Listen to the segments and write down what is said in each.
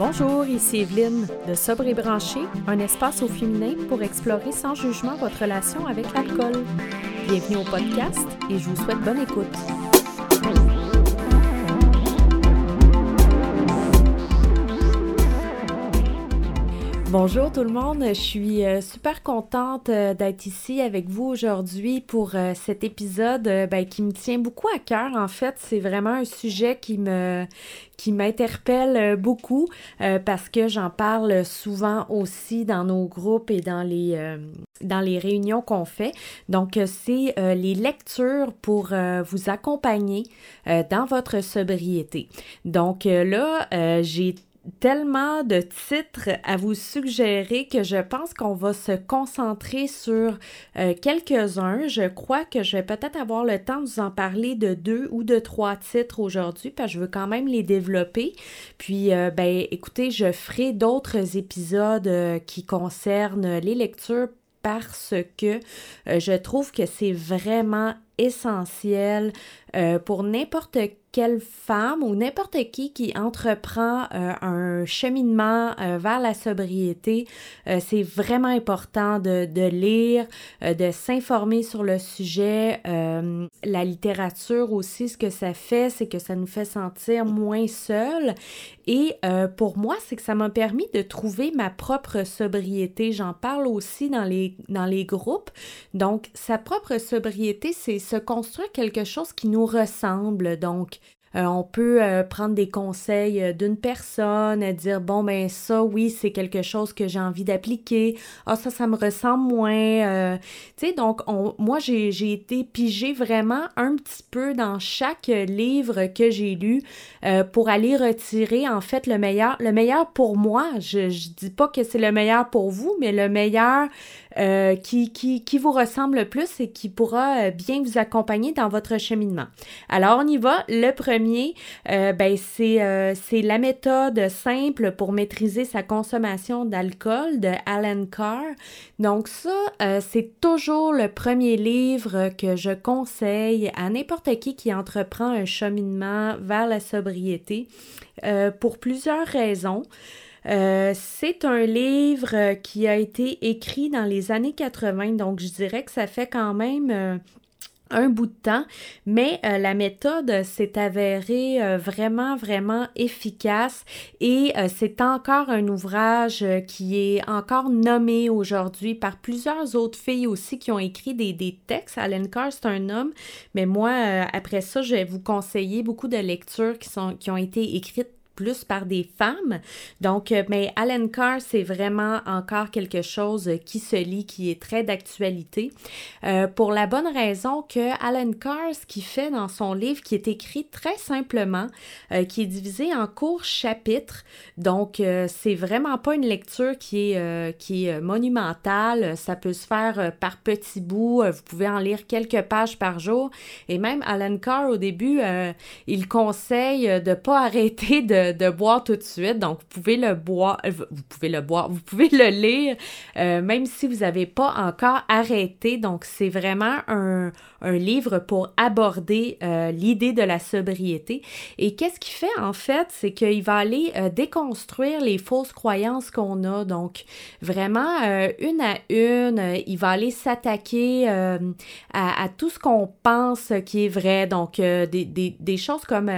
Bonjour, ici Evelyne de Sobre et Branché, un espace au féminin pour explorer sans jugement votre relation avec l'alcool. Bienvenue au podcast et je vous souhaite bonne écoute. Bonjour tout le monde, je suis euh, super contente euh, d'être ici avec vous aujourd'hui pour euh, cet épisode ben, qui me tient beaucoup à cœur. En fait, c'est vraiment un sujet qui me qui m'interpelle beaucoup parce que j'en parle souvent aussi dans nos groupes et dans les dans les réunions qu'on fait. Donc, c'est les lectures pour vous accompagner dans votre sobriété. Donc là, j'ai tellement de titres à vous suggérer que je pense qu'on va se concentrer sur euh, quelques-uns. Je crois que je vais peut-être avoir le temps de vous en parler de deux ou de trois titres aujourd'hui parce que je veux quand même les développer. Puis, euh, ben, écoutez, je ferai d'autres épisodes euh, qui concernent les lectures parce que je trouve que c'est vraiment essentiel pour n'importe quelle femme ou n'importe qui qui entreprend euh, un cheminement euh, vers la sobriété, euh, c'est vraiment important de, lire, de s'informer sur le sujet. la littérature aussi, ce que ça fait, c'est que ça nous fait sentir moins seul. Et pour moi, c'est que ça m'a permis de trouver ma propre sobriété. J'en parle aussi dans les, dans les groupes. Donc, sa propre sobriété, c'est se construire quelque chose qui nous ressemble. Donc, euh, on peut euh, prendre des conseils euh, d'une personne, dire bon ben ça oui c'est quelque chose que j'ai envie d'appliquer. Ah ça ça me ressemble moins. tu sais donc moi j'ai, j'ai été pigée vraiment un petit peu dans chaque livre que j'ai lu pour aller retirer en fait le meilleur le meilleur pour moi. Je je dis pas que c'est le meilleur pour vous mais le meilleur qui, qui, qui vous ressemble le plus et qui pourra bien vous accompagner dans votre cheminement. Alors on y va. Le premier euh, ben, euh, c'est, la méthode simple pour maîtriser sa consommation d'alcool de Alan Carr. Donc ça, euh, c'est toujours le premier livre que je conseille à n'importe qui qui entreprend un cheminement vers la sobriété pour plusieurs raisons. C'est un livre qui a été écrit dans les années 80, donc je dirais que ça fait quand même un bout de temps, mais euh, la méthode s'est avérée euh, vraiment, vraiment efficace et euh, c'est encore un ouvrage qui est encore nommé aujourd'hui par plusieurs autres filles aussi qui ont écrit des, des textes. Alan Carr, c'est un homme, mais moi, après ça, je vais vous conseiller beaucoup de lectures qui, sont, qui ont été écrites plus par des femmes. Donc, euh, mais Alan Carr, c'est vraiment encore quelque chose qui se lit, qui est très d'actualité. Euh, pour la bonne raison que Alan Carr, ce qu'il fait dans son livre, qui est écrit très simplement, euh, qui est divisé en courts chapitres. Donc, c'est vraiment pas une lecture qui est, qui est monumentale. Ça peut se faire par petits bouts. Vous pouvez en lire quelques pages par jour. Et même Alan Carr, au début, il conseille de pas arrêter de de, boire tout de suite. Donc, vous pouvez le boire, euh, vous pouvez le boire, vous pouvez le lire, euh, même si vous n'avez pas encore arrêté. Donc, c'est vraiment un, un livre pour aborder euh, l'idée de la sobriété. Et qu'est-ce qu'il fait en fait? C'est qu'il va aller déconstruire les fausses croyances qu'on a. Donc, vraiment, une à une, il va aller s'attaquer à, à, tout ce qu'on pense qui est vrai. Donc, des, des, des, choses comme,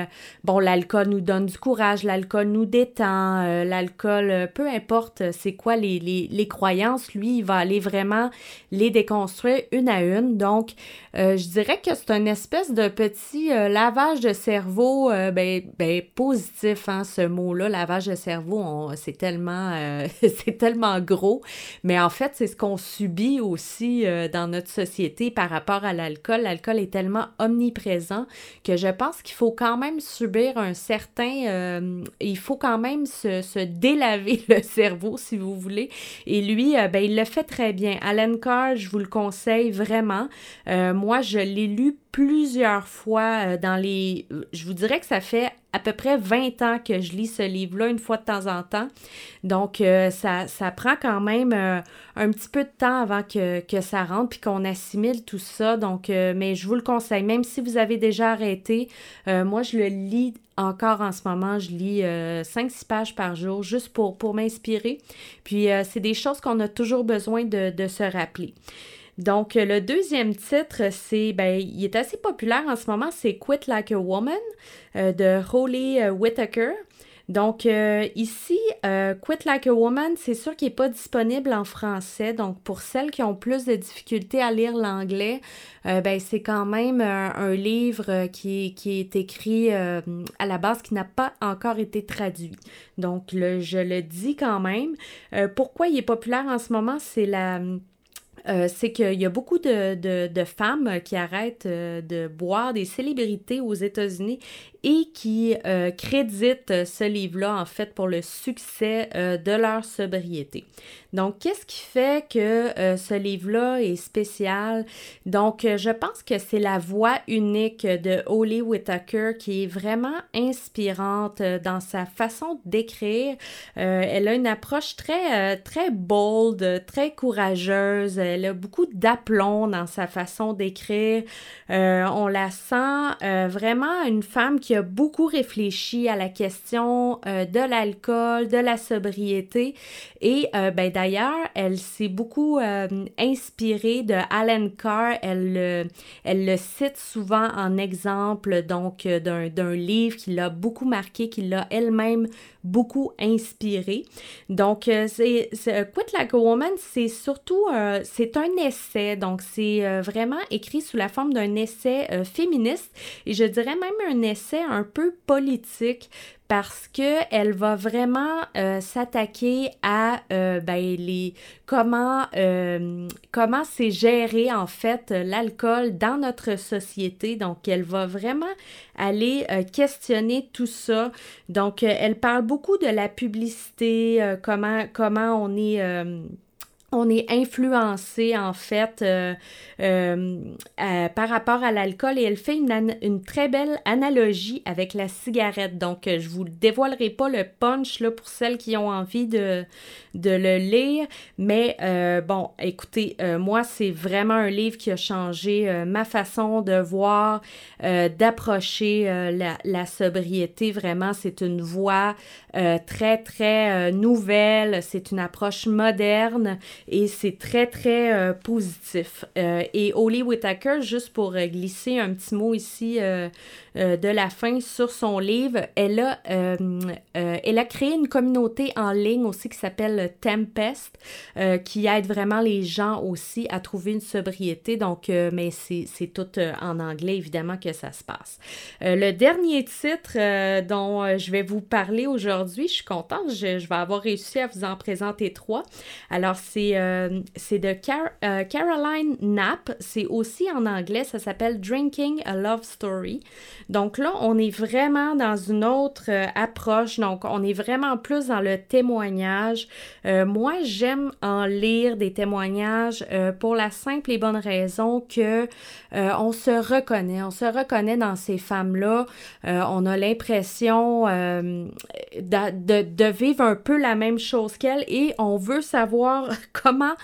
bon, l'alcool nous donne du courage, l'alcool nous détend, l'alcool, peu importe c'est quoi les, les, les, croyances, lui, il va aller vraiment les déconstruire une à une. Donc, euh, je dirais que c'est une espèce de petit euh, lavage de cerveau euh, ben, ben, positif, hein, ce mot-là, lavage de cerveau, c'est tellement, c'est tellement gros, mais en fait, c'est ce qu'on subit aussi dans notre société par rapport à l'alcool. L'alcool est tellement omniprésent que je pense qu'il faut quand même subir un certain... il faut quand même se, délaver le cerveau, si vous voulez. Et lui, ben, il le fait très bien. Alan Carr, je vous le conseille vraiment. moi, je l'ai lu plusieurs fois euh, dans les... Je vous dirais que ça fait à peu près 20 ans que je lis ce livre-là une fois de temps en temps. Donc, euh, ça, ça, prend quand même euh, un petit peu de temps avant que, ça rentre puis qu'on assimile tout ça. Donc, euh, mais je vous le conseille, même si vous avez déjà arrêté, moi, je le lis encore en ce moment. Je lis 5-6 pages par jour juste pour, m'inspirer. Puis, c'est des choses qu'on a toujours besoin de se rappeler. Donc, le deuxième titre, c'est, ben, il est assez populaire en ce moment, c'est Quit Like a Woman de Holly Whitaker. Donc, euh, ici, euh, Quit Like a Woman, c'est sûr qu'il n'est pas disponible en français. Donc, pour celles qui ont plus de difficultés à lire l'anglais, euh, ben, c'est quand même un livre qui, qui, est écrit à la base, qui n'a pas encore été traduit. Donc, je le dis quand même. pourquoi il est populaire en ce moment? C'est la euh, c'est qu'il y a beaucoup de, femmes qui arrêtent euh, de boire des célébrités aux États-Unis et qui euh, créditent ce livre-là, en fait, pour le succès de leur sobriété. Donc, qu'est-ce qui fait que ce livre-là est spécial? Donc, je pense que c'est la voix unique de Holly Whitaker qui est vraiment inspirante dans sa façon d'écrire. elle a une approche très, très bold, très courageuse elle a beaucoup d'aplomb dans sa façon d'écrire. Euh, on la sent euh, vraiment une femme qui a beaucoup réfléchi à la question euh, de l'alcool, de la sobriété. Et ben, d'ailleurs, elle s'est beaucoup inspirée de Alan Carr. Elle, le cite souvent en exemple donc d'un livre qui l'a beaucoup marqué, qui l'a elle-même beaucoup inspiré. Donc, c'est Quit Like Woman, c'est surtout c'est un essai, donc c'est euh, vraiment écrit sous la forme d'un essai euh, féministe et je dirais même un essai un peu politique parce qu'elle va vraiment euh, s'attaquer à euh, ben, les, comment, euh, comment c'est géré en fait l'alcool dans notre société. Donc, elle va vraiment aller questionner tout ça. Donc, elle parle beaucoup de la publicité, comment, comment on est on est influencé en fait euh, euh, par rapport à l'alcool et elle fait une, très belle analogie avec la cigarette. Donc je vous dévoilerai pas le punch là, pour celles qui ont envie de, le lire, mais euh, bon, écoutez, moi c'est vraiment un livre qui a changé ma façon de voir, d'approcher la, sobriété. Vraiment, c'est une voie très très nouvelle, c'est une approche moderne et c'est très, très euh, positif. Euh, et Holly Whitaker, juste pour euh, glisser un petit mot ici de la fin sur son livre, elle a, elle a créé une communauté en ligne aussi qui s'appelle Tempest, qui aide vraiment les gens aussi à trouver une sobriété. Donc, mais c'est tout en anglais, évidemment, que ça se passe. le dernier titre dont je vais vous parler aujourd'hui, je suis contente, je, vais avoir réussi à vous en présenter trois. Alors, c'est euh, de euh, Caroline Knapp. C'est aussi en anglais. Ça s'appelle Drinking a Love Story. Donc là, on est vraiment dans une autre euh, approche. Donc, on est vraiment plus dans le témoignage. moi, j'aime en lire des témoignages pour la simple et bonne raison que on se reconnaît. On se reconnaît dans ces femmes-là. on a l'impression de, de vivre un peu la même chose qu'elles et on veut savoir comment comment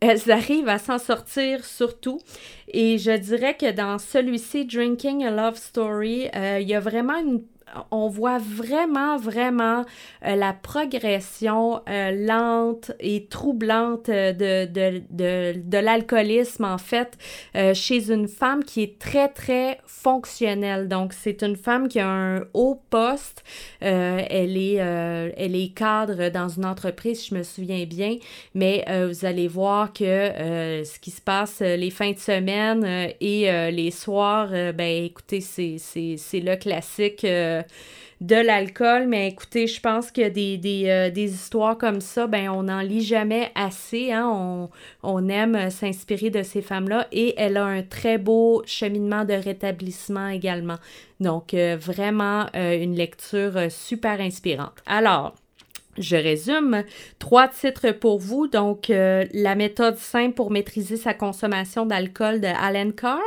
elles arrivent à s'en sortir surtout. Et je dirais que dans celui-ci, Drinking a Love Story, euh, il y a vraiment une on voit vraiment, vraiment euh, la progression euh, lente et troublante de, de, de, de l'alcoolisme, en fait, euh, chez une femme qui est très, très fonctionnelle. Donc, c'est une femme qui a un haut poste. elle, est, elle est cadre dans une entreprise, je me souviens bien, mais vous allez voir que ce qui se passe les fins de semaine et les soirs, ben écoutez, c'est le classique de l'alcool, mais écoutez, je pense que des, des, euh, des histoires comme ça, ben on n'en lit jamais assez. Hein? On, aime s'inspirer de ces femmes-là et elle a un très beau cheminement de rétablissement également. Donc, euh, vraiment euh, une lecture super inspirante. Alors, Je résume. Trois titres pour vous. Donc, euh, La méthode simple pour maîtriser sa consommation d'alcool de Alan Carr,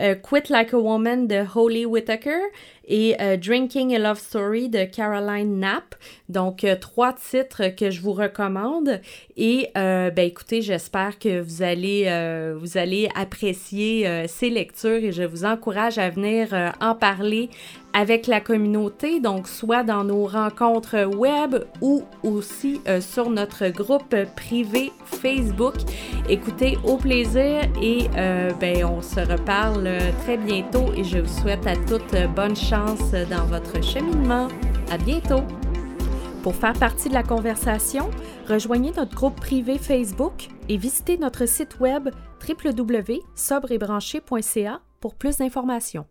euh, Quit Like a Woman de Holly Whitaker et euh, Drinking a Love Story de Caroline Knapp. Donc, trois titres que je vous recommande. Et, ben écoutez, j'espère que vous allez, vous allez apprécier ces lectures et je vous encourage à venir en parler avec la communauté, donc soit dans nos rencontres web ou aussi euh, sur notre groupe privé Facebook. Écoutez, au plaisir et euh, ben, on se reparle très bientôt et je vous souhaite à toutes bonne chance dans votre cheminement. À bientôt! Pour faire partie de la conversation, rejoignez notre groupe privé Facebook et visitez notre site web www.sobrebranché.ca pour plus d'informations.